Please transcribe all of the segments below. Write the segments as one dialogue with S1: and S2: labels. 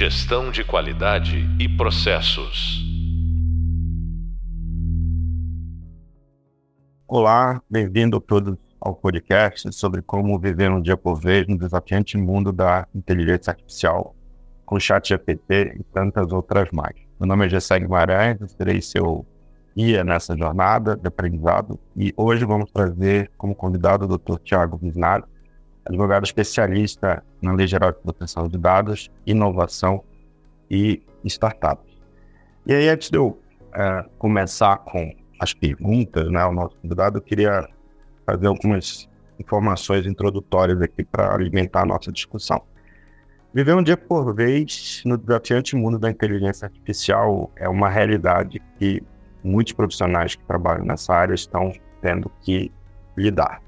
S1: Gestão de qualidade e processos.
S2: Olá, bem-vindo todos ao podcast sobre como viver um dia por vez no desafiante mundo da inteligência artificial com chat GPT e tantas outras mais. Meu nome é Gessé Guimarães, eu serei seu guia nessa jornada de aprendizado e hoje vamos trazer como convidado o Dr. Tiago Visnari, advogado especialista na Lei Geral de Proteção de Dados, Inovação e Startups. E aí, antes de eu uh, começar com as perguntas, né, ao nosso convidado, eu queria fazer algumas informações introdutórias aqui para alimentar a nossa discussão. Viver um dia por vez no desafiante mundo da inteligência artificial é uma realidade que muitos profissionais que trabalham nessa área estão tendo que lidar.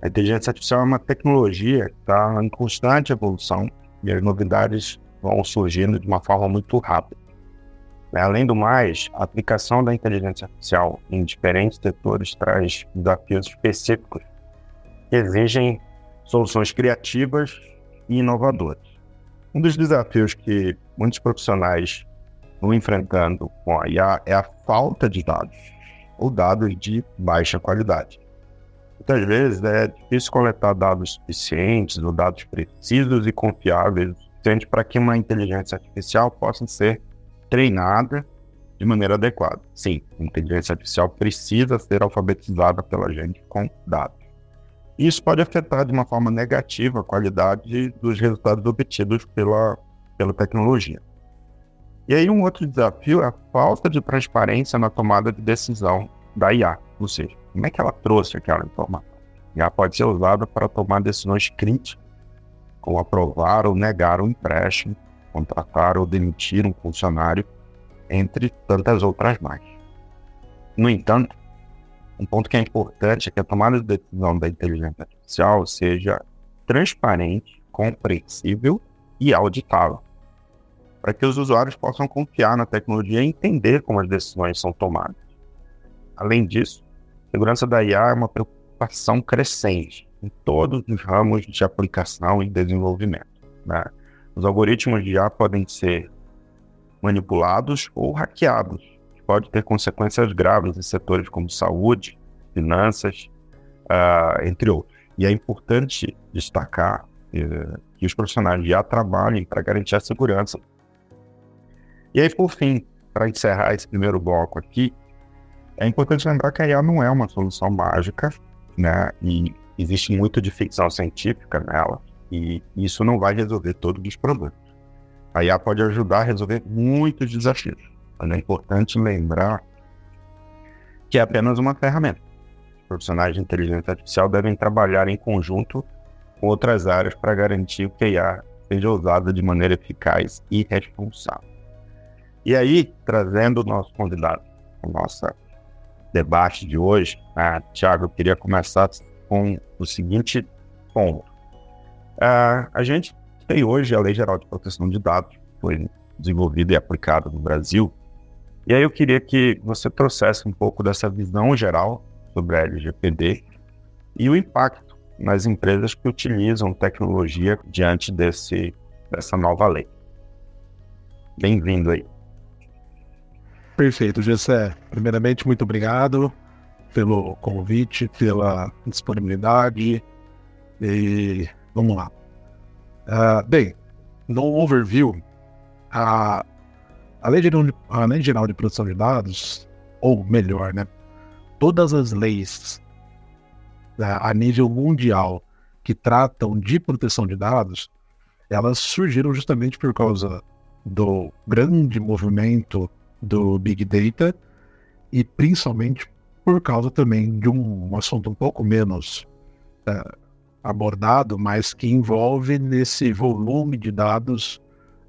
S2: A inteligência artificial é uma tecnologia que está em constante evolução e as novidades vão surgindo de uma forma muito rápida. Além do mais, a aplicação da inteligência artificial em diferentes setores traz desafios específicos que exigem soluções criativas e inovadoras. Um dos desafios que muitos profissionais estão enfrentando com a IA é a falta de dados, ou dados de baixa qualidade. Muitas vezes é difícil coletar dados suficientes ou dados precisos e confiáveis para que uma inteligência artificial possa ser treinada de maneira adequada. Sim, a inteligência artificial precisa ser alfabetizada pela gente com dados. Isso pode afetar de uma forma negativa a qualidade dos resultados obtidos pela, pela tecnologia. E aí um outro desafio é a falta de transparência na tomada de decisão da IA, ou seja, como é que ela trouxe aquela informação. A IA pode ser usada para tomar decisões críticas, como aprovar ou negar um empréstimo, contratar ou demitir um funcionário, entre tantas outras mais. No entanto, um ponto que é importante é que a tomada de decisão da inteligência artificial seja transparente, compreensível e auditável, para que os usuários possam confiar na tecnologia e entender como as decisões são tomadas. Além disso, segurança da IA é uma preocupação crescente em todos os ramos de aplicação e desenvolvimento. Né? Os algoritmos de IA podem ser manipulados ou hackeados, que pode ter consequências graves em setores como saúde, finanças, uh, entre outros. E é importante destacar uh, que os profissionais de IA trabalhem para garantir a segurança. E aí, por fim, para encerrar esse primeiro bloco aqui, é importante lembrar que a IA não é uma solução mágica, né? E existe muito de ficção científica nela. E isso não vai resolver todos os problemas. A IA pode ajudar a resolver muitos desafios, mas é importante lembrar que é apenas uma ferramenta. Os profissionais de inteligência artificial devem trabalhar em conjunto com outras áreas para garantir que a IA seja usada de maneira eficaz e responsável. E aí, trazendo o nosso convidado, o nosso debate de hoje, ah, Tiago, eu queria começar com o seguinte ponto. Uh, a gente tem hoje a Lei Geral de Proteção de Dados, foi desenvolvida e aplicada no Brasil. E aí eu queria que você trouxesse um pouco dessa visão geral sobre a LGPD e o impacto nas empresas que utilizam tecnologia diante desse, dessa nova lei. Bem-vindo aí.
S3: Perfeito, Gessé. Primeiramente, muito obrigado pelo convite, pela disponibilidade. E Vamos lá. Uh, bem, no overview, a, a, lei geral, a Lei Geral de Proteção de Dados, ou melhor, né, todas as leis uh, a nível mundial que tratam de proteção de dados, elas surgiram justamente por causa do grande movimento do Big Data e principalmente por causa também de um, assunto um pouco menos uh, abordado, mas que envolve nesse volume de dados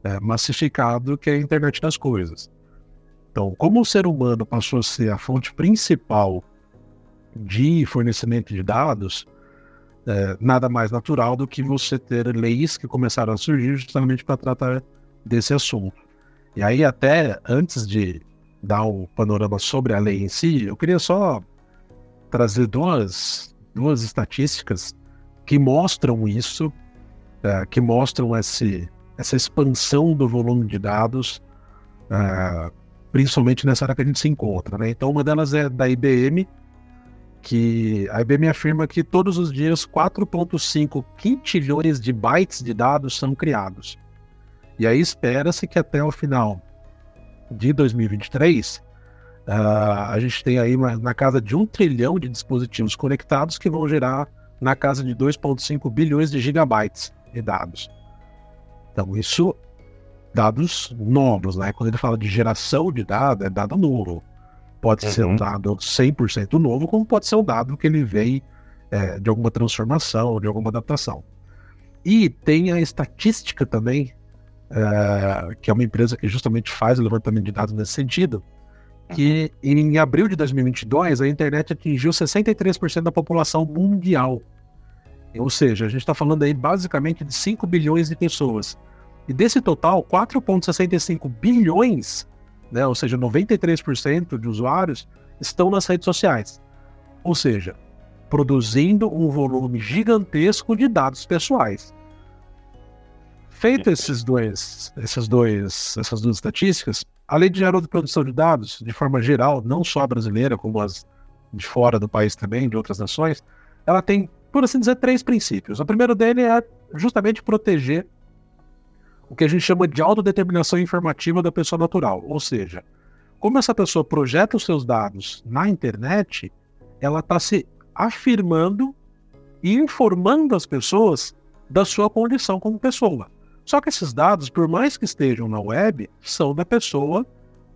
S3: é, massificado que é a internet das coisas. Então, como o ser humano passou a ser a fonte principal de fornecimento de dados, é, nada mais natural do que você ter leis que começaram a surgir justamente para tratar desse assunto. E aí, até antes de dar o panorama sobre a lei em si, eu queria só trazer duas, duas estatísticas que mostram isso, é, que mostram esse, essa expansão do volume de dados, uh, principalmente nessa área que a gente se encontra. Né? Então, uma delas é da IBM, que a IBM afirma que todos os dias 4,5 quintilhões de bytes de dados são criados. E aí espera-se que até o final de 2023 uh, ah, a gente tem aí uma, na casa de um trilhão de dispositivos conectados que vão gerar na casa de 2,5 bilhões de gigabytes de dados. Então isso dados novos, né? Quando ele fala de geração de dados, é dado novo. Pode uhum. ser um dado 100% novo, como pode ser um dado que ele veio é, de alguma transformação, de alguma adaptação. E tem a estatística também, é, que é uma empresa que justamente faz o levantamento de dados nesse sentido, que uhum. em abril de 2022 a internet atingiu 63% da população mundial. Ou seja, a gente está falando aí basicamente de 5 bilhões de pessoas. E desse total, 4,65 bilhões né, ou seja, 93% de usuários estão nas redes sociais. Ou seja, produzindo um volume gigantesco de dados pessoais. Feito esses dois, esses dois, essas duas estatísticas, a lei de geral de produção de dados, de forma geral, não só brasileira, como as de fora do país também, de outras nações, ela tem, por assim dizer, três princípios. O primeiro dele é justamente proteger o que a gente chama de autodeterminação informativa da pessoa natural. Ou seja, como essa pessoa projeta os seus dados na internet, ela está se afirmando e informando as pessoas da sua condição como pessoa. Só que esses dados, por mais que estejam na web, são da pessoa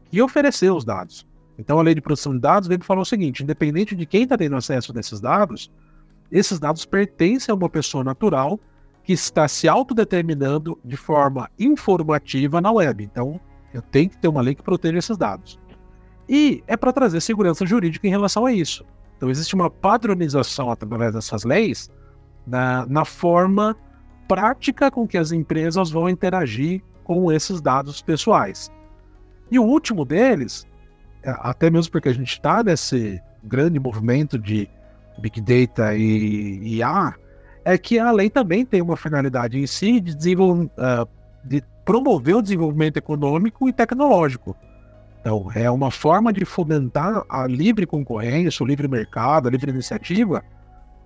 S3: que ofereceu os dados. Então a lei de proteção de dados vem falar o seguinte: independente de quem está tendo acesso a esses dados, esses dados pertencem a uma pessoa natural que está se autodeterminando de forma informativa na web. Então, eu tenho que ter uma lei que proteja esses dados. E é para trazer segurança jurídica em relação a isso. Então, existe uma padronização através dessas leis na, na forma prática com que as empresas vão interagir com esses dados pessoais. E o último deles, é, até mesmo porque a gente está nesse grande movimento de Big Data e IA, é que a lei também tem uma finalidade em si de. Uh, de promover o desenvolvimento econômico e tecnológico. Então, é uma forma de fomentar a livre concorrência, o livre mercado, a livre iniciativa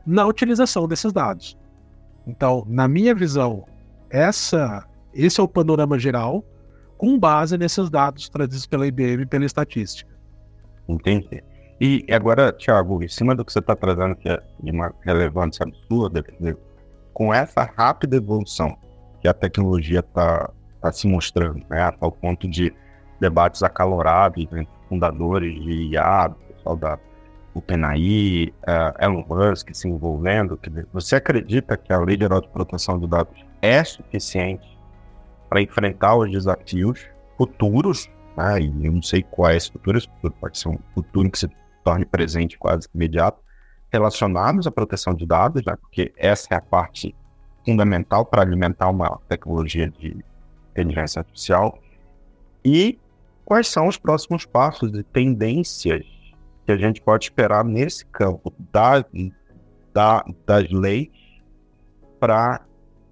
S3: na utilização desses dados. Então, na minha visão, essa, esse é o panorama geral com base nesses dados trazidos pela IBM e pela estatística.
S2: Entendi. E agora, Thiago, em cima do que você está trazendo, que é de uma relevância absurda, com essa rápida evolução que a tecnologia está tá se mostrando, né, ao ponto de debates acalorados entre fundadores de IA, pessoal da OpenAI, uh, Elon Musk se envolvendo, você acredita que a Lei Geral de Proteção de Dados é suficiente para enfrentar os desafios futuros, né, e eu não sei qual é esse futuro, esse futuro pode ser um futuro que se torne presente quase imediato, relacionados à proteção de dados, né, porque essa é a parte fundamental para alimentar uma tecnologia de inteligência artificial. E quais são os próximos passos e tendências que a gente pode esperar nesse campo da, da, das leis para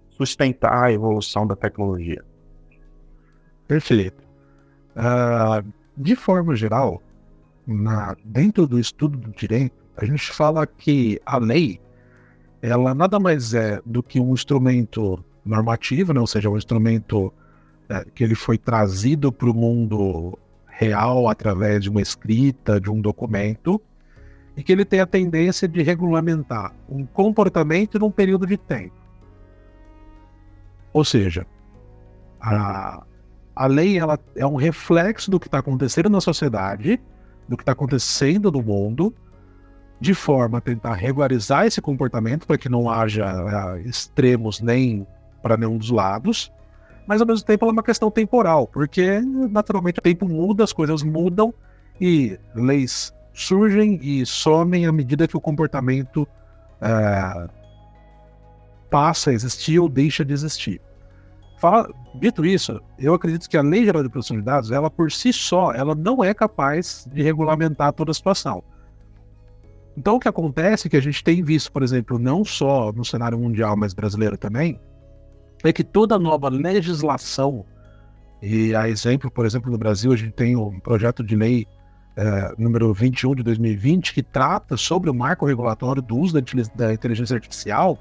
S2: sustentar a evolução da tecnologia?
S3: Perfeito. Uh, de forma geral, na, dentro do estudo do direito, a gente fala que a lei, ela nada mais é do que um instrumento normativo, né? ou seja, um instrumento é, que ele foi trazido para o mundo real através de uma escrita, de um documento, e que ele tem a tendência de regulamentar um comportamento num período de tempo. Ou seja, a, a lei ela é um reflexo do que está acontecendo na sociedade do que está acontecendo no mundo, de forma a tentar regularizar esse comportamento para que não haja uh, extremos nem para nenhum dos lados, mas ao mesmo tempo ela é uma questão temporal, porque naturalmente o tempo muda, as coisas mudam e leis surgem e somem à medida que o comportamento uh, passa a existir ou deixa de existir. Fala, dito isso, eu acredito que a Lei Geral de Proteção de Dados, ela por si só, ela não é capaz de regulamentar toda a situação. Então, o que acontece é que a gente tem visto, por exemplo, não só no cenário mundial, mas brasileiro também, é que toda nova legislação, e a exemplo, por exemplo, no Brasil, a gente tem um projeto de lei é, número 21 de 2020 que trata sobre o marco regulatório do uso da inteligência artificial,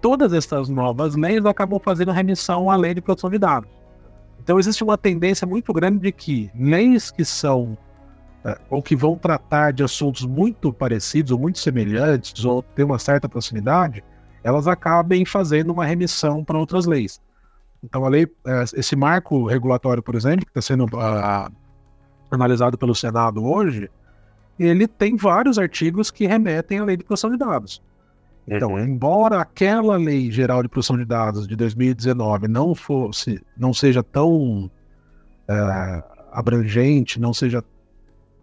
S3: todas essas novas leis acabam fazendo remissão à lei de proteção de dados. Então existe uma tendência muito grande de que leis que são é, ou que vão tratar de assuntos muito parecidos ou muito semelhantes ou ter uma certa proximidade, elas acabem fazendo uma remissão para outras leis. Então a lei, é, esse marco regulatório, por exemplo, que está sendo uh, analisado pelo Senado hoje, ele tem vários artigos que remetem à lei de proteção de dados. Então, embora aquela lei geral de proteção de dados de 2019 não fosse, não seja tão é, abrangente, não seja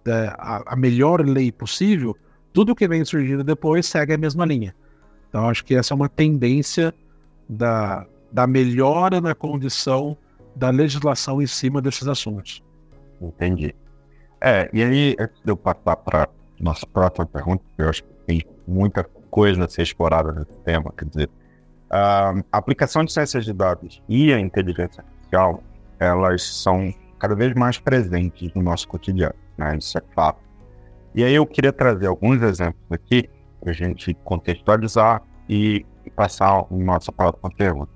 S3: é, a, a, melhor lei possível, tudo que vem surgindo depois segue a mesma linha. Então, acho que essa é uma tendência da, da melhora na condição da legislação em cima desses assuntos.
S2: Entendi. É, e aí, antes de eu passar para nossa próxima pergunta, eu acho que tem muita coisa a ser explorada nesse tema. Quer dizer, a aplicação de ciências de dados e a inteligência artificial, elas são cada vez mais presentes no nosso cotidiano, né? Isso é fato. E aí eu queria trazer alguns exemplos aqui a gente contextualizar e passar a nossa próxima pergunta.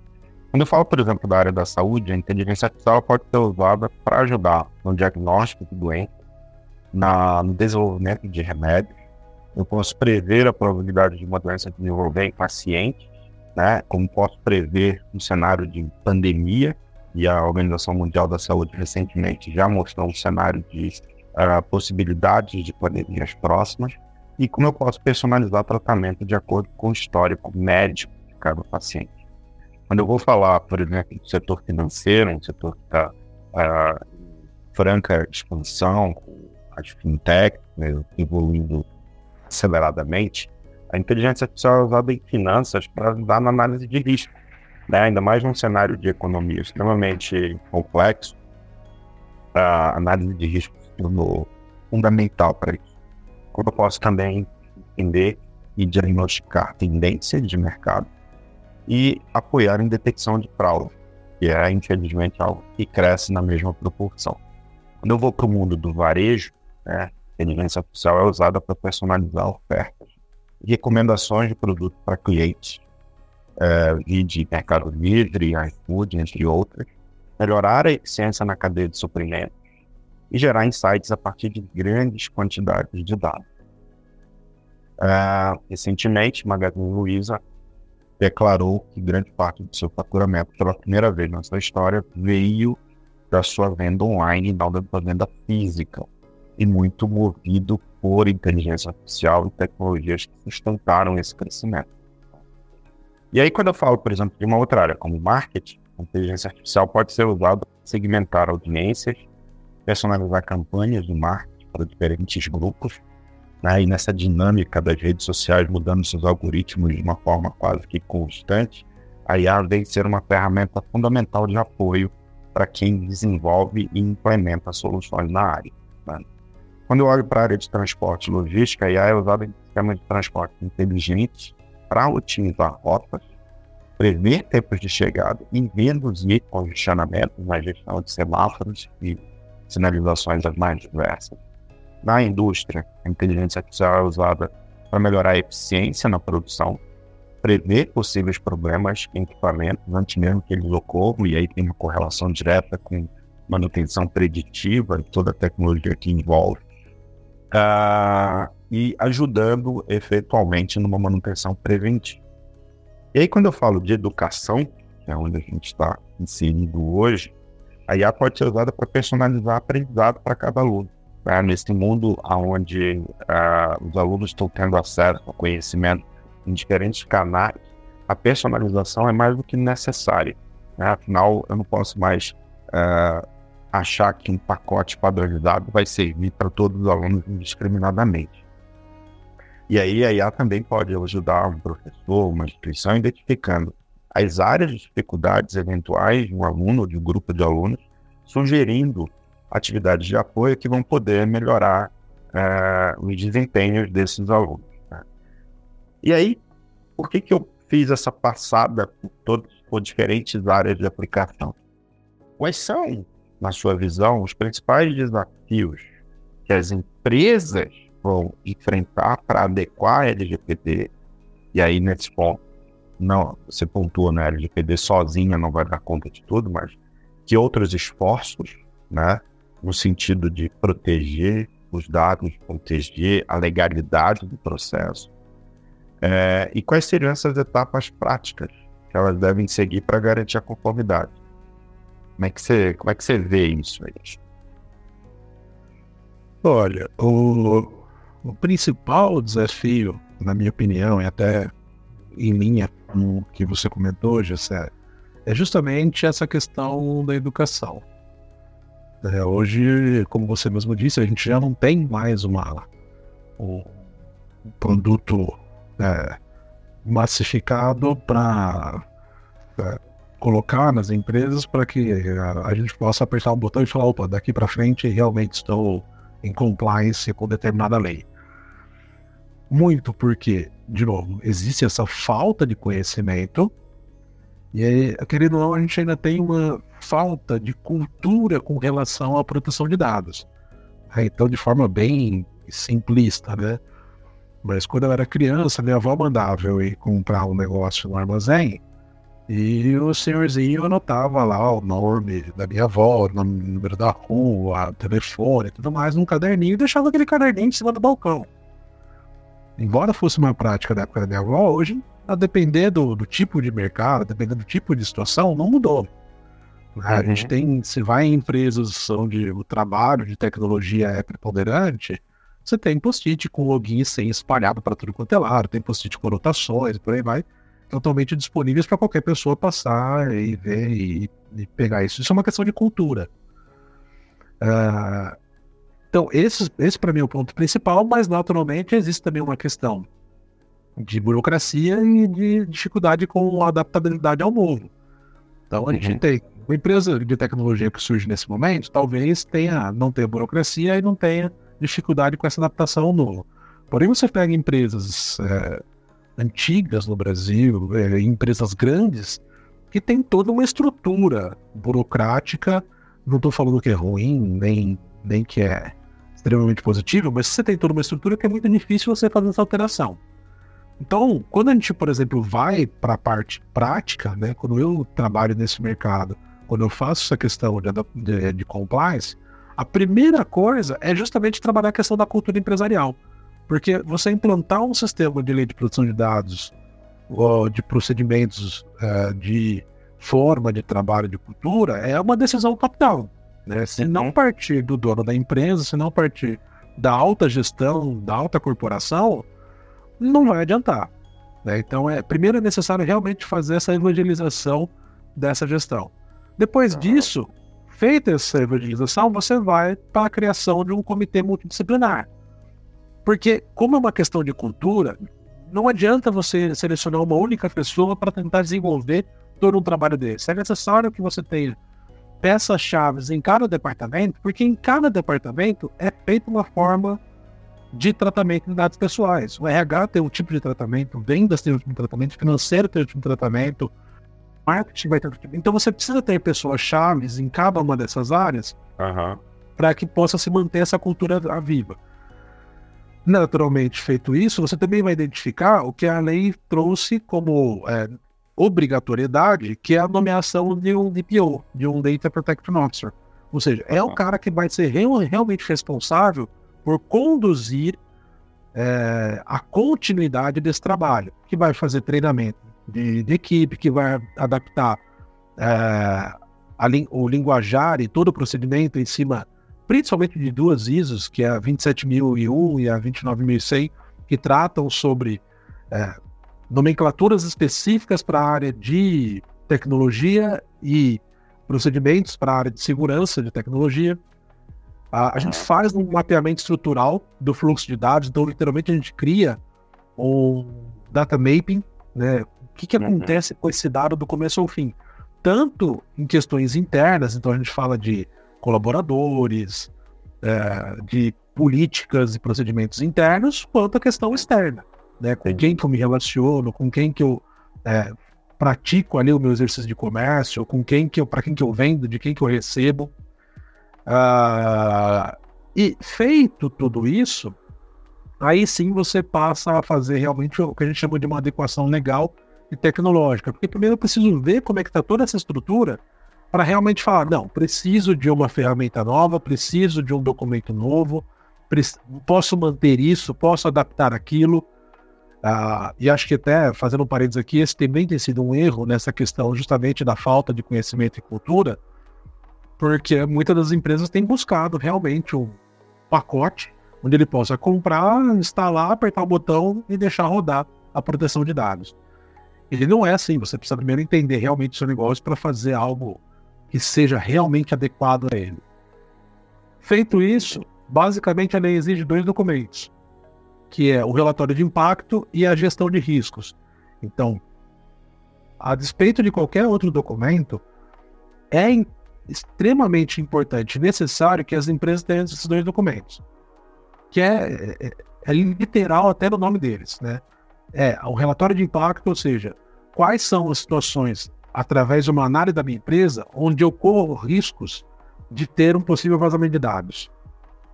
S2: Quando eu falo, por exemplo, da área da saúde, a inteligência artificial pode ser usada para ajudar no diagnóstico de doenças, na, no desenvolvimento de remédios, eu posso prever a probabilidade de uma doença desenvolver em pacientes, né? Como posso prever um cenário de pandemia, e a Organização Mundial da Saúde recentemente já mostrou um cenário de uh, possibilidades de pandemias próximas, e como eu posso personalizar tratamento de acordo com o histórico médico de cada paciente. Quando eu vou falar, por exemplo, do setor financeiro, um setor que está uh, em franca expansão, com as fintechs né, evoluindo aceleradamente, a inteligência artificial é usada em finanças para ajudar na análise de risco, né? ainda mais num cenário de economia extremamente complexo. A análise de risco se tornou fundamental para isso. Como eu posso também entender e diagnosticar tendências de mercado e apoiar em detecção de fraude, que é, infelizmente, algo que cresce na mesma proporção. Quando eu vou para o mundo do varejo, né, a inteligência artificial é usada para personalizar ofertas e recomendações de produtos para clientes, é, de Mercado Livre, iFood, entre outras, melhorar a eficiência na cadeia de suprimentos e gerar insights a partir de grandes quantidades de dados. É, recentemente, Magazine Luiza declarou que grande parte do seu faturamento, pela primeira vez na sua história, veio da sua venda online, não da venda física e muito movido por inteligência artificial e tecnologias que sustentaram esse crescimento. E aí, quando eu falo, por exemplo, de uma outra área, como marketing, a inteligência artificial pode ser usada para segmentar audiências, personalizar campanhas de marketing para diferentes grupos, né? e nessa dinâmica das redes sociais mudando seus algoritmos de uma forma quase que constante, a IA vem ser uma ferramenta fundamental de apoio para quem desenvolve e implementa soluções na área. Né? Quando eu olho para a área de transporte e logística, a IA é usada em sistemas de transporte inteligentes para otimizar rotas, prever tempos de chegada e reduzir congestionamentos na gestão de semáforos e sinalizações as mais diversas. Na indústria, a inteligência artificial é usada para melhorar a eficiência na produção, prever possíveis problemas em equipamentos antes mesmo que eles ocorram, e aí tem uma correlação direta com manutenção preditiva e toda a tecnologia que envolve uh, e ajudando efetualmente numa manutenção preventiva. E aí, quando eu falo de educação, que é onde a gente está inserido hoje, a IA pode ser usada para personalizar aprendizado para cada aluno. Né? Nesse mundo onde uh, os alunos estão tendo acesso ao conhecimento em diferentes canais, a personalização é mais do que necessária. Né? Afinal, eu não posso mais uh, achar que um pacote padronizado vai servir para todos os alunos indiscriminadamente. E aí a IA também pode ajudar um professor, uma instituição, identificando as áreas de dificuldades eventuais de um aluno ou de um grupo de alunos, sugerindo atividades de apoio que vão poder melhorar uh, os desempenhos desses alunos. Né? E aí, por que, que eu fiz essa passada por todos os por diferentes áreas de aplicação. Quais são, na sua visão, os principais desafios que as empresas vão enfrentar para adequar a LGPD? E aí, nesse ponto, não, você pontua na né, LGPD sozinha não vai dar conta de tudo, mas que outros esforços, né, no sentido de proteger os dados, proteger a legalidade do processo, é, e quais seriam essas etapas práticas que elas devem seguir para garantir a conformidade? Como é que você, como é que você vê isso aí?
S3: Olha, o, o principal desafio, na minha opinião, e até em linha com o que você comentou, Gessé, é justamente essa questão da educação. É, hoje, como você mesmo disse, a gente já não tem mais uma, um produto é, massificado para é, colocar nas empresas para que a, a, gente possa apertar um botão e falar, opa, daqui para frente realmente estou em compliance com determinada lei. Muito porque, de novo, existe essa falta de conhecimento e aí, querendo ou não, a gente ainda tem uma falta de cultura com relação à proteção de dados. Então, de forma bem simplista, né? Mas quando eu era criança, minha avó mandava eu ir comprar um negócio no armazém e o senhorzinho anotava lá o nome da minha avó, o número da rua, telefone e tudo mais num caderninho e deixava aquele caderninho em cima do balcão. Embora fosse uma prática da época da minha avó, hoje, a depender do, do tipo de mercado, a depender do tipo de situação, não mudou. A uhum. gente tem, se vai em empresas onde o trabalho de tecnologia é preponderante, você tem post-it com login e senha espalhado para tudo quanto é lado, tem post-it com anotações, por aí vai, totalmente disponíveis para qualquer pessoa passar e ver e, e, pegar isso. Isso é uma questão de cultura. Uh, então, esse, esse para mim é o ponto principal, mas naturalmente existe também uma questão de burocracia e de dificuldade com a adaptabilidade ao novo. Então, a uhum. gente tem uma empresa de tecnologia que surge nesse momento, talvez tenha, não tenha burocracia e não tenha dificuldade com essa adaptação ao novo. Porém, você pega empresas é, antigas no Brasil, é, empresas grandes, que tem toda uma estrutura burocrática. Não estou falando que é ruim, nem, nem que é extremamente positivo, mas você tem toda uma estrutura que é muito difícil você fazer essa alteração. Então, quando a gente, por exemplo, vai para a parte prática, né, quando eu trabalho nesse mercado, quando eu faço essa questão de, de, de compliance, a primeira coisa é justamente trabalhar a questão da cultura empresarial. Porque você implantar um sistema de lei de proteção de dados, de procedimentos, uh, de forma de trabalho de cultura, é uma decisão top-down. Né? Se não uhum. partir do dono da empresa, se não partir da alta gestão, da alta corporação, não vai adiantar. Né? Então, é, primeiro é necessário realmente fazer essa evangelização dessa gestão. Depois disso, feita essa evangelização, você vai para a criação de um comitê multidisciplinar. Porque, como é uma questão de cultura, não adianta você selecionar uma única pessoa para tentar desenvolver todo um trabalho desse. É necessário que você tenha peças-chave em cada departamento, porque em cada departamento é feita uma forma de tratamento de dados pessoais. O RH tem um tipo de tratamento, vendas tem um tipo de tratamento, financeiro tem um tipo de tratamento, marketing vai ter outro tipo. Então você precisa ter pessoas-chave em cada uma dessas áreas
S2: uhum.
S3: para que possa se manter essa cultura viva. Naturalmente, feito isso, você também vai identificar o que a lei trouxe como é, obrigatoriedade, que é a nomeação de um DPO, de um Data Protection Officer. Ou seja, é o cara que vai ser real, realmente responsável por conduzir é, a continuidade desse trabalho, que vai fazer treinamento de, de equipe, que vai adaptar é, a, o linguajar e todo o procedimento em cima, principalmente de duas ISOs, que é a 27001 e a 29100, que tratam sobre é, nomenclaturas específicas para a área de tecnologia e procedimentos para a área de segurança de tecnologia. A, a gente faz um mapeamento estrutural do fluxo de dados, então literalmente a gente cria um data mapping, né? O que, que uhum. acontece com esse dado do começo ao fim? Tanto em questões internas, então a gente fala de colaboradores, é, de políticas e procedimentos internos, quanto a questão externa, né? Com quem que eu me relaciono, com quem que eu é, pratico ali o meu exercício de comércio, com quem que eu, para quem que eu vendo, de quem que eu recebo. Uh, e feito tudo isso, aí sim você passa a fazer realmente o que a gente chama de uma adequação legal e tecnológica. Porque primeiro eu preciso ver como é que está toda essa estrutura para realmente falar, não, preciso de uma ferramenta nova, preciso de um documento novo, posso manter isso, posso adaptar aquilo. Ah, e acho que até, fazendo um parênteses aqui, esse também tem sido um erro nessa questão justamente da falta de conhecimento e cultura, porque muitas das empresas têm buscado realmente um pacote onde ele possa comprar, instalar, apertar o botão e deixar rodar a proteção de dados. Ele não é assim, você precisa primeiro entender realmente o seu negócio para fazer algo que seja realmente adequado a ele. Feito isso, basicamente a lei exige dois documentos, que é o relatório de impacto e a gestão de riscos. Então, a despeito de qualquer outro documento, é extremamente importante e necessário que as empresas tenham esses dois documentos, que é, é, é literal até no nome deles, né? É o relatório de impacto, ou seja, quais são as situações através de uma análise da minha empresa, onde eu corro riscos de ter um possível vazamento de dados.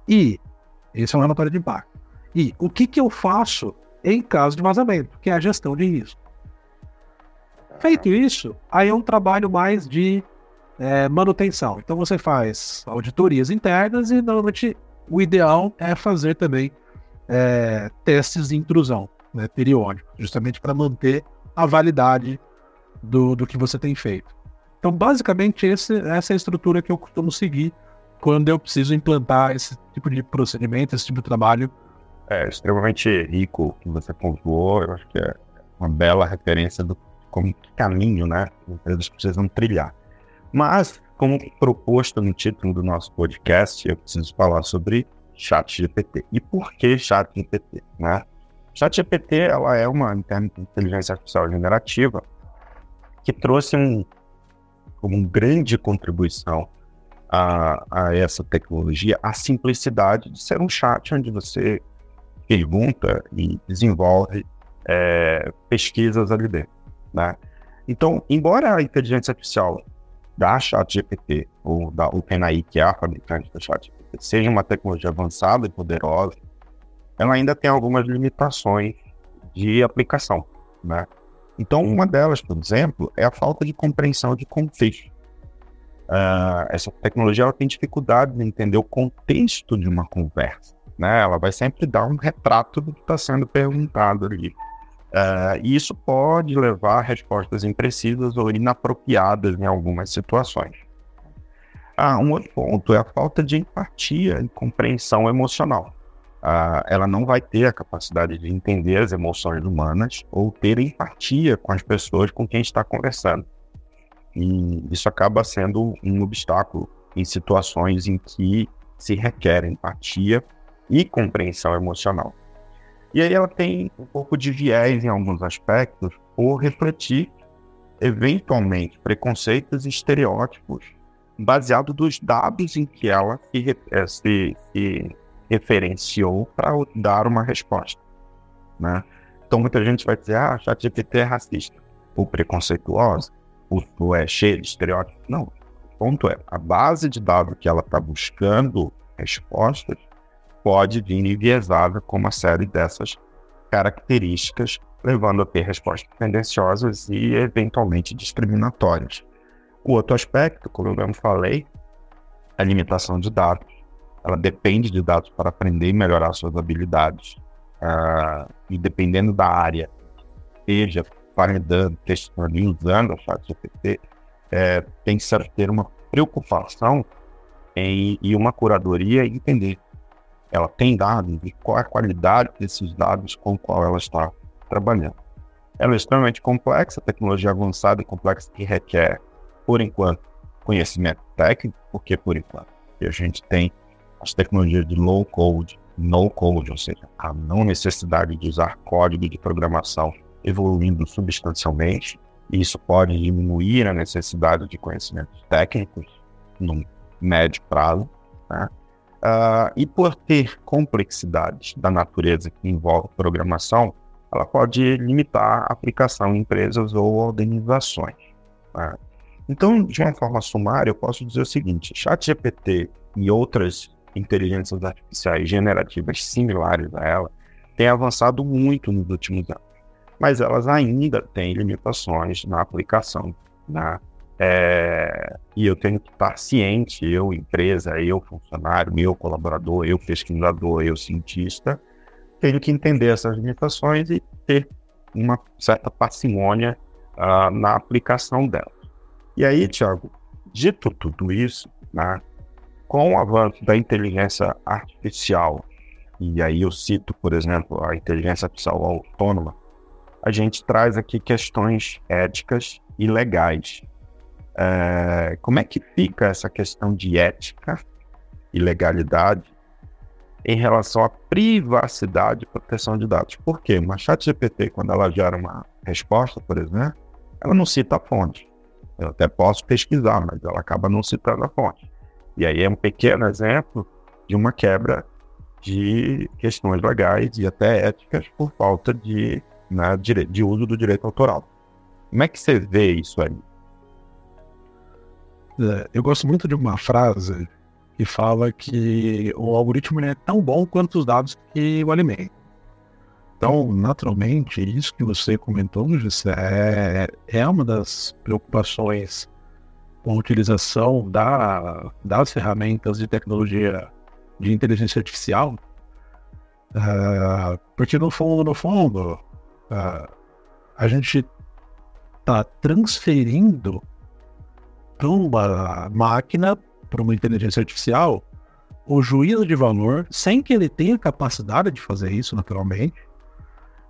S3: E esse é um relatório de impacto. E o que, que eu faço em caso de vazamento, que é a gestão de risco. Feito isso, aí é um trabalho mais de é, manutenção. Então você faz auditorias internas e normalmente o ideal é fazer também é, testes de intrusão né, periódicos, justamente para manter a validade do, do que você tem feito. Então, basicamente, esse, essa é a estrutura que eu costumo seguir quando eu preciso implantar esse tipo de procedimento, esse tipo de trabalho.
S2: É extremamente rico que você pontuou. Eu acho que é uma bela referência do como caminho, né? As empresas precisam trilhar. Mas, como proposto no título do nosso podcast, eu preciso falar sobre ChatGPT. E por que ChatGPT, né? ChatGPT, ela é uma inteligência artificial generativa que trouxe um, como grande contribuição a, a, essa tecnologia a simplicidade de ser um chat onde você pergunta e desenvolve é, pesquisas ali dentro. Né? Então, embora a inteligência artificial da ChatGPT ou da OpenAI, que é a fabricante da ChatGPT, seja uma tecnologia avançada e poderosa, ela ainda tem algumas limitações de aplicação. Né? Então, uma delas, por exemplo, é a falta de compreensão de contexto. Uh, essa tecnologia ela tem dificuldade de entender o contexto de uma conversa. Né? Ela vai sempre dar um retrato do que está sendo perguntado ali. Uh, e isso pode levar a respostas imprecisas ou inapropriadas em algumas situações. Ah, um outro ponto é a falta de empatia e compreensão emocional uh, ela não vai ter a capacidade de entender as emoções humanas ou ter empatia com as pessoas com quem está conversando. E isso acaba sendo um obstáculo em situações em que se requer empatia e compreensão emocional. E aí ela tem um pouco de viés em alguns aspectos por refletir eventualmente preconceitos e estereótipos baseado dos dados em que ela se, eh, se, se referenciou para dar uma resposta. Né? Então muita gente vai dizer, ah, ChatGPT é racista, ou preconceituosa, ou, é cheio de estereótipos. Não, o ponto é, a base de dados que ela está buscando respostas pode vir enviesada com uma série dessas características, levando a ter respostas tendenciosas e eventualmente discriminatórias. O outro aspecto, como eu mesmo falei, a limitação de dados ela depende de dados para aprender e melhorar suas habilidades. Uh, e dependendo da área, seja validando, testando e usando a ChatGPT, é, tem que ter uma preocupação em, e uma curadoria entender. Ela tem dados e qual é a qualidade desses dados com qual ela está trabalhando. Ela é extremamente complexa, tecnologia avançada e complexa que requer, por enquanto, conhecimento técnico, porque por enquanto a gente tem as tecnologias de low code, no code, ou seja, a não necessidade de usar código de programação evoluindo substancialmente. E isso pode diminuir a necessidade de conhecimentos técnicos no médio prazo. Né? Uh, e por ter complexidades da natureza que envolve programação, ela pode limitar a aplicação em empresas ou organizações. Tá? Então, de uma forma sumária, eu posso dizer o seguinte: ChatGPT e outras inteligências artificiais generativas similares a ela têm avançado muito nos últimos anos, mas elas ainda têm limitações na aplicação. Né? É, e eu tenho que estar ciente, eu, empresa, eu, funcionário, eu, colaborador, eu, pesquisador, eu, cientista, tenho que entender essas limitações e ter uma certa parcimônia uh, na aplicação delas. E aí, Tiago, dito tudo isso, né, com o avanço da inteligência artificial, e aí eu cito, por exemplo, a inteligência artificial autônoma, a gente traz aqui questões éticas e legais. É, como é que fica essa questão de ética e legalidade em relação à privacidade e proteção de dados? Por quê? Uma chat GPT, quando ela gera uma resposta, por exemplo, ela não cita a fonte. Eu até posso pesquisar, mas ela acaba não citando a fonte. E aí é um pequeno exemplo de uma quebra de questões legais e até éticas por falta de, né, de uso do direito autoral. Como é que você vê isso aí?
S3: É, eu gosto muito de uma frase que fala que o algoritmo é tão bom quanto os dados que o alimentam. Então, naturalmente, isso que você comentou, Gissé, é, é uma das preocupações com a utilização da, das ferramentas de tecnologia de inteligência artificial, uh, porque no fundo, no fundo, uh, a gente está transferindo para uma máquina, para uma inteligência artificial, o juízo de valor, sem que ele tenha capacidade de fazer isso naturalmente,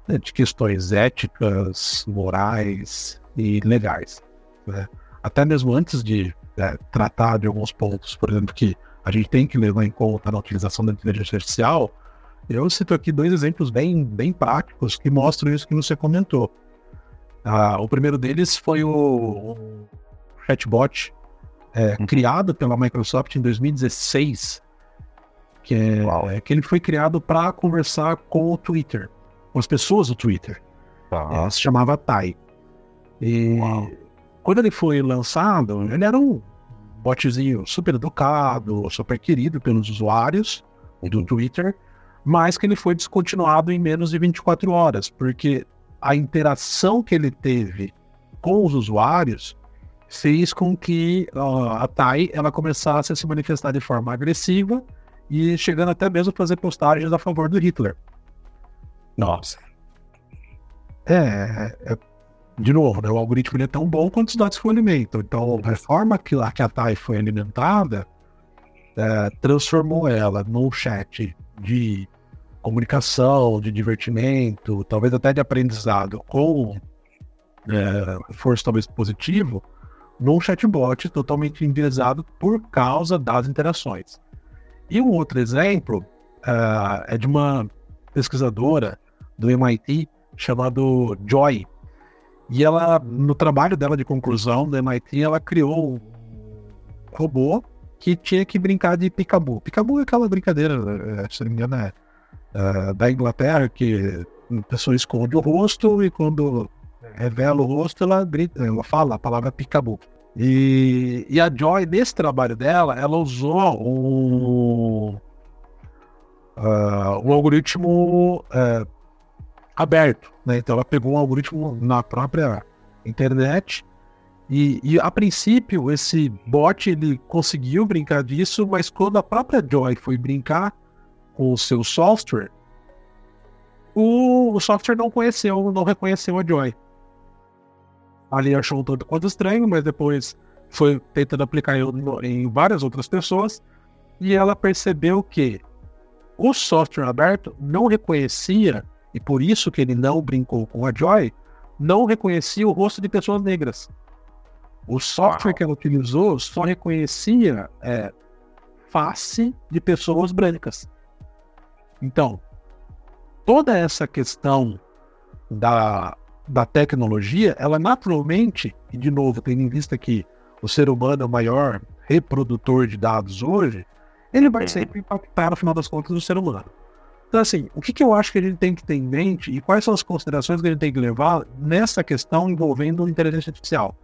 S3: né, de questões éticas, morais e legais. Né? até mesmo antes de é, tratar de alguns pontos, por exemplo, que a gente tem que levar em conta na utilização da inteligência artificial, eu cito aqui dois exemplos bem, bem práticos que mostram isso que você comentou. Ah, o primeiro deles foi o chatbot é, uhum. criado pela Microsoft em 2016, que, é, é que ele foi criado para conversar com o Twitter, com as pessoas do Twitter. Tá. É, se chamava Tai. E Uau. Quando ele foi lançado, ele era um botzinho super educado, super querido pelos usuários do Twitter, mas que ele foi descontinuado em menos de 24 horas, porque a interação que ele teve com os usuários fez com que uh, a TAI ela começasse a se manifestar de forma agressiva e chegando até mesmo a fazer postagens a favor do Hitler.
S2: Nossa.
S3: É, é de novo, né, o algoritmo é tão bom quanto os dados que o alimentam. Então, a forma que a, que a TAI foi alimentada é, transformou ela num chat de comunicação, de divertimento, talvez até de aprendizado com é, força talvez positivo, num chatbot totalmente enviesado por causa das interações. E um outro exemplo uh, é de uma pesquisadora do MIT chamado Joy, e ela, no trabalho dela de conclusão do MIT, ela criou um robô que tinha que brincar de picabu. Picabu é aquela brincadeira, eh, se não me engano, é, é da Inglaterra, que a pessoa esconde o rosto e quando revela o rosto, ela, grita, ela fala a palavra picabu. E, e a Joy, nesse trabalho dela, ela usou um, uh, um algoritmo uh, aberto. Né? Então ela pegou um algoritmo na própria internet e, e, a princípio esse bot ele conseguiu brincar disso, mas quando a própria Joy foi brincar com o seu software, o, o software não conheceu, não reconheceu a Joy. Ali achou um tanto quanto estranho, mas depois foi tentando aplicar em, várias outras pessoas e ela percebeu que o software aberto não reconhecia e por isso que ele não brincou com a Joy, não reconhecia o rosto de pessoas negras. O software que ela utilizou só reconhecia é, face de pessoas brancas. Então, toda essa questão da, da tecnologia, ela naturalmente, e de novo, tendo em vista que o ser humano é o maior reprodutor de dados hoje, ele vai uhum. sempre impactar, no final das contas, o ser humano. Então, assim, o que, que eu acho que a gente tem que ter em mente e quais são as considerações que a gente tem que levar nessa questão envolvendo inteligência artificial?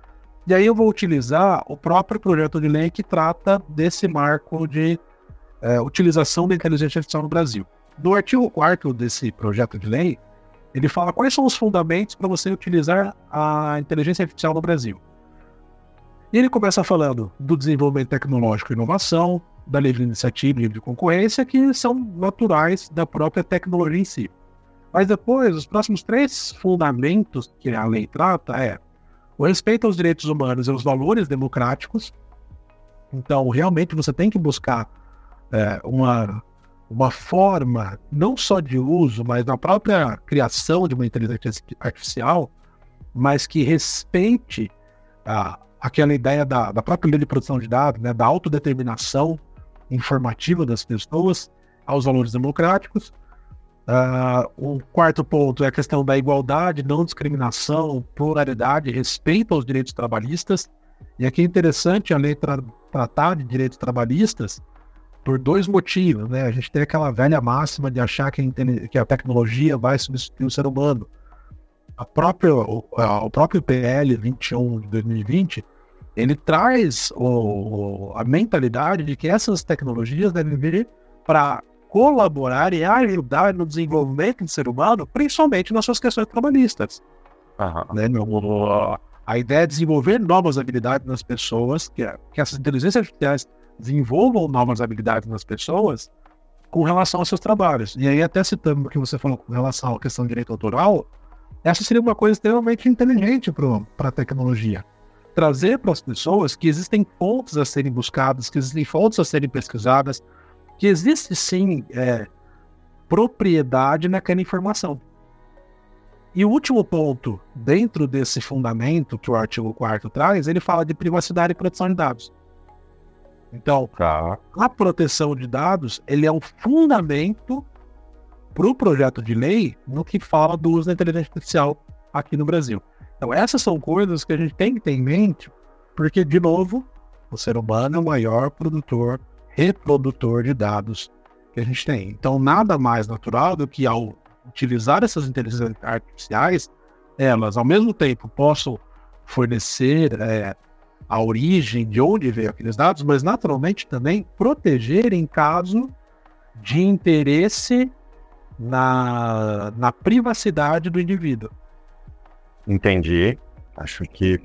S3: E aí eu vou utilizar o próprio projeto de lei que trata desse marco de é, utilização da inteligência artificial no Brasil. No artigo 4 desse projeto de lei, ele fala quais são os fundamentos para você utilizar a inteligência artificial no Brasil. E ele começa falando do desenvolvimento tecnológico e inovação, da livre iniciativa e livre concorrência, que são naturais da própria tecnologia em si. Mas depois, os próximos três fundamentos que a lei trata é o respeito aos direitos humanos e aos valores democráticos. Então, realmente, você tem que buscar é, uma, uma forma, não só de uso, mas da própria criação de uma inteligência artificial, mas que respeite aquela ideia da, da própria lei de produção de dados, né, da autodeterminação informativa das pessoas aos valores democráticos. Uh, o quarto ponto é a questão da igualdade, não discriminação, pluralidade, respeito aos direitos trabalhistas. E aqui é interessante a lei tra tratar de direitos trabalhistas por dois motivos. Né? A gente tem aquela velha máxima de achar que a, que a tecnologia vai substituir o ser humano. A própria, o, a, o próprio PL 21 de 2020 ele traz o, a mentalidade de que essas tecnologias devem vir para colaborar e ajudar no desenvolvimento do ser humano, principalmente nas suas questões trabalhistas. Uhum. Né? A ideia é desenvolver novas habilidades nas pessoas, que, que essas inteligências artificiais desenvolvam novas habilidades nas pessoas com relação aos seus trabalhos. E aí, até citando o que você falou com relação à questão de direito autoral, essa seria uma coisa extremamente inteligente para a tecnologia trazer para as pessoas que existem fontes a serem buscadas, que existem fontes a serem pesquisadas, que existe sim é, propriedade naquela informação. E o último ponto, dentro desse fundamento que o artigo 4 traz, ele fala de privacidade e proteção de dados. Então, tá. a proteção de dados ele é um fundamento para o projeto de lei no que fala do uso da inteligência artificial aqui no Brasil. Então, essas são coisas que a gente tem que ter em mente, porque, de novo, o ser humano é o maior produtor, reprodutor de dados que a gente tem. Então, nada mais natural do que, ao utilizar essas inteligências artificiais, elas, ao mesmo tempo, possam fornecer é, a origem de onde veio aqueles dados, mas, naturalmente, também proteger em caso de interesse na, na privacidade do indivíduo.
S2: Entendi. Acho que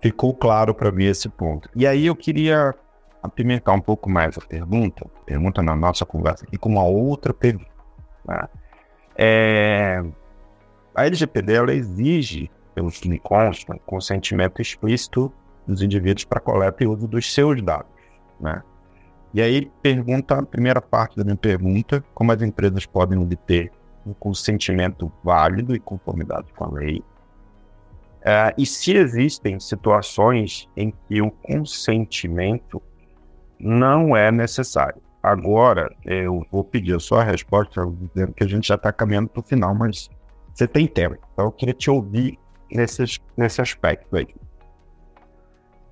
S2: ficou claro para mim esse ponto. E aí eu queria apimentar um pouco mais a pergunta, pergunta na nossa conversa aqui, com uma outra pergunta. Né? É... A LGPD ela exige, pelo que me consta, consentimento explícito dos indivíduos para coleta e uso dos seus dados. Né? E aí pergunta, a primeira parte da minha pergunta, como as empresas podem obter um consentimento válido e conformidade com a lei. Uh, e se existem situações em que o consentimento não é necessário. Agora, eu vou pedir a sua resposta, dizendo que a gente já está caminhando para o final, mas você tem tempo. Então, eu queria te ouvir nesse, nesse aspecto aí.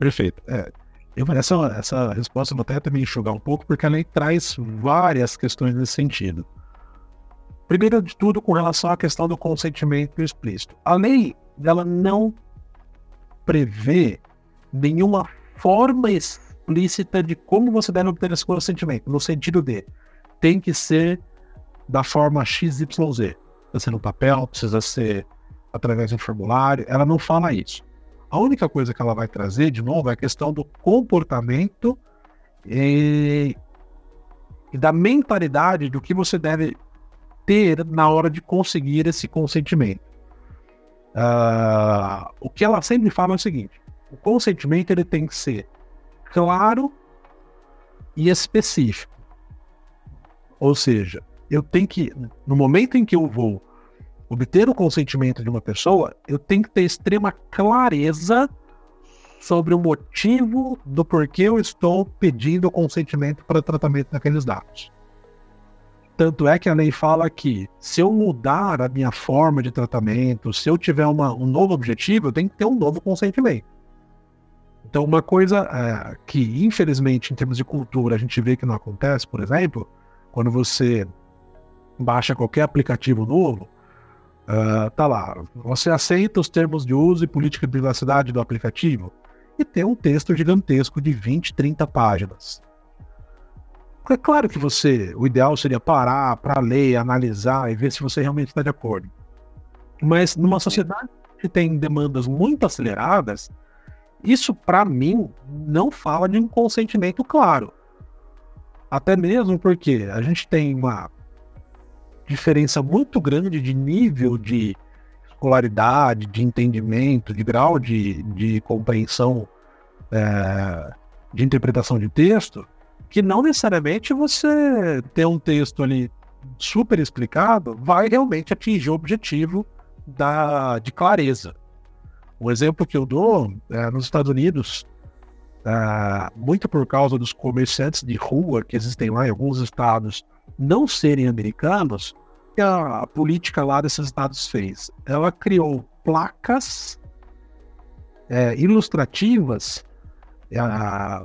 S3: Perfeito. É, eu, essa, essa resposta vou até também enxugar um pouco, porque ela traz várias questões nesse sentido. Primeiro de tudo, com relação à questão do consentimento explícito. A lei, ela não prevê nenhuma forma explícita de como você deve obter esse consentimento, no sentido de tem que ser da forma XYZ. Precisa ser no papel, precisa ser através de um formulário. Ela não fala isso. A única coisa que ela vai trazer, de novo, é a questão do comportamento e, e da mentalidade do que você deve ter na hora de conseguir esse consentimento. Uh, o que ela sempre fala é o seguinte: o consentimento ele tem que ser claro e específico. Ou seja, eu tenho que, no momento em que eu vou obter o consentimento de uma pessoa, eu tenho que ter extrema clareza sobre o motivo do porquê eu estou pedindo o consentimento para tratamento daqueles dados. Tanto é que a lei fala que se eu mudar a minha forma de tratamento, se eu tiver uma, um novo objetivo, eu tenho que ter um novo consentimento. Então, uma coisa é, que, infelizmente, em termos de cultura, a gente vê que não acontece, por exemplo, quando você baixa qualquer aplicativo novo, uh, tá lá, você aceita os termos de uso e política de privacidade do aplicativo? E tem um texto gigantesco de 20, 30 páginas. É claro que você, o ideal seria parar para ler, analisar e ver se você realmente está de acordo. Mas numa sociedade que tem demandas muito aceleradas, isso para mim não fala de um consentimento claro. Até mesmo porque a gente tem uma diferença muito grande de nível de escolaridade, de entendimento, de grau de, de compreensão é, de interpretação de texto, que não necessariamente você ter um texto ali super explicado vai realmente atingir o objetivo da, de clareza. Um exemplo que eu dou é, nos Estados Unidos, é, muito por causa dos comerciantes de rua que existem lá em alguns estados não serem americanos, que a, política lá desses estados fez? Ela criou placas é, ilustrativas é,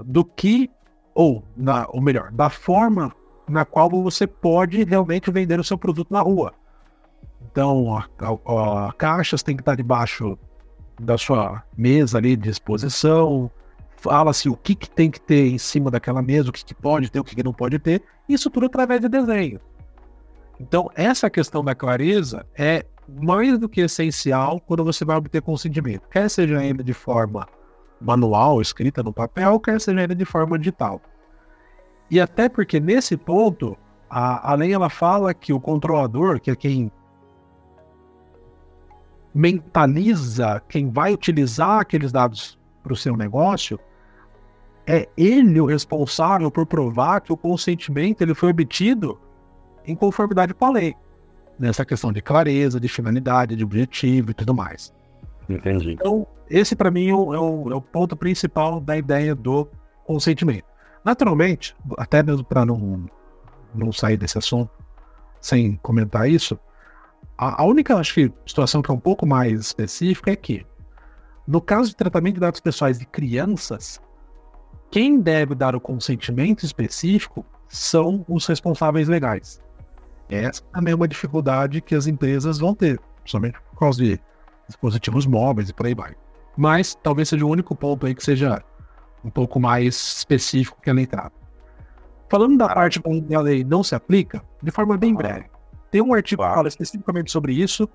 S3: do que, ou, na, ou melhor, da forma na qual você pode realmente vender o seu produto na rua. Então, a, a, a caixas tem que estar debaixo da sua mesa ali de exposição, fala-se o que, que tem que ter em cima daquela mesa, o que, que pode ter, o que, que não pode ter, isso tudo através de desenho. Então, essa questão da clareza é mais do que essencial quando você vai obter consentimento, quer seja ainda de forma manual, escrita no papel, quer seja ainda de forma digital. E até porque nesse ponto, a, a lei ela fala que o controlador, que é quem mentaliza quem vai utilizar aqueles dados para o seu negócio, é ele o responsável por provar que o consentimento ele foi obtido em conformidade com a lei. Nessa questão de clareza, de finalidade, de objetivo e tudo mais.
S2: Entendi.
S3: Então, esse para mim é o, é, o, é o, ponto principal da ideia do consentimento. Naturalmente, até mesmo para não, não sair desse assunto sem comentar isso, a, a única, acho que, situação que é um pouco mais específica é que, no caso de tratamento de dados pessoais de crianças, quem deve dar o consentimento específico são os responsáveis legais. Essa também é uma dificuldade que as empresas vão ter, principalmente por causa de dispositivos móveis e por aí vai. Mas talvez seja o único ponto aí que seja um pouco mais específico que a lei trata. Falando da parte onde a lei não se aplica, de forma bem breve. Tem um artigo que fala especificamente sobre isso,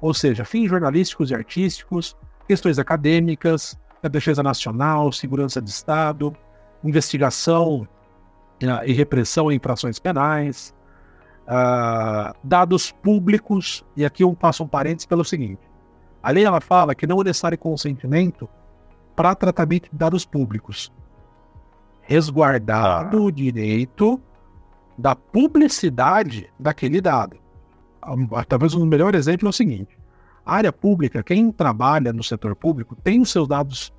S3: ou seja, fins jornalísticos e artísticos, questões acadêmicas, da defesa nacional, segurança de Estado, investigação uh, e repressão em infrações penais, uh, dados públicos, e aqui eu passo um parênteses pelo seguinte. A lei ela fala que não é necessário consentimento para tratamento de dados públicos. Resguardado o direito da publicidade daquele dado. Talvez um melhor exemplo é o seguinte: a área pública, quem trabalha no setor público, tem os seus dados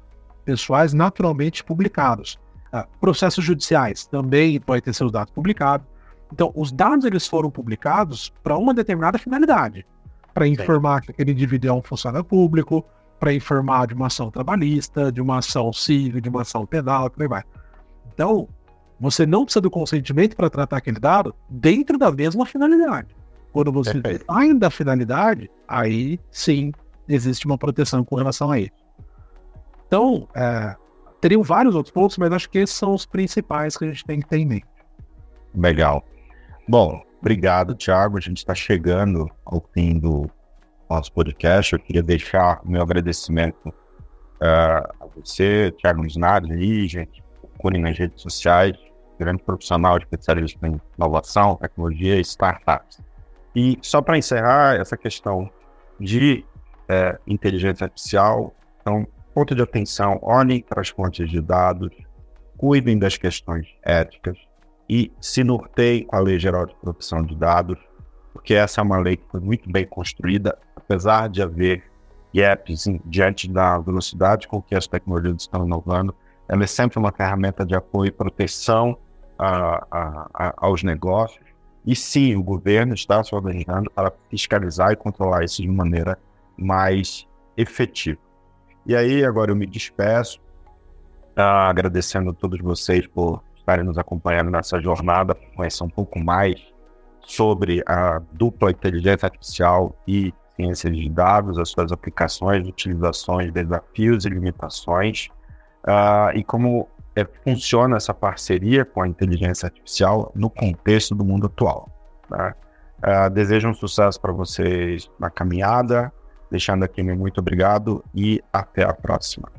S3: pessoais naturalmente publicados. Ah, processos judiciais também podem ter seus dados publicados. Então, os dados eles foram publicados para uma determinada finalidade, para informar que aquele indivíduo é um funcionário público, para informar de uma ação trabalhista, de uma ação civil, de uma ação penal, por aí vai. Então, você não precisa do consentimento para tratar aquele dado dentro da mesma finalidade. Quando você sai da finalidade, aí sim existe uma proteção com relação a isso. Então, é, teriam vários outros pontos, mas acho que esses são os principais que a gente tem que ter em mente.
S2: Legal. Bom, obrigado, Thiago. A gente está chegando ao fim do nosso podcast. Eu queria deixar meu agradecimento uh, a você, Thiago Misnari, aí, gente, procurem nas redes sociais grande profissional especialista em inovação, tecnologia e startups. E só para encerrar essa questão de é, inteligência artificial, então, ponto de atenção, olhem para as fontes de dados, cuidem das questões éticas e se norteiem com a Lei Geral de Proteção de Dados, porque essa é uma lei que foi muito bem construída, apesar de haver gaps em, diante da velocidade com que as tecnologias estão inovando, ela é sempre uma ferramenta de apoio e proteção a, a, aos negócios. E sim, o governo está se organizando para fiscalizar e controlar isso de maneira mais efetiva. E aí, agora eu me despeço, uh, agradecendo a todos vocês por estarem nos acompanhando nessa jornada, conhecer um pouco mais sobre a dupla inteligência artificial e ciências de dados, as suas aplicações, utilizações, desafios e limitações, uh, e como é, funciona essa parceria com a inteligência artificial no contexto do mundo atual. Uh, desejo um sucesso para vocês na caminhada, deixando aqui meu muito obrigado e até a próxima.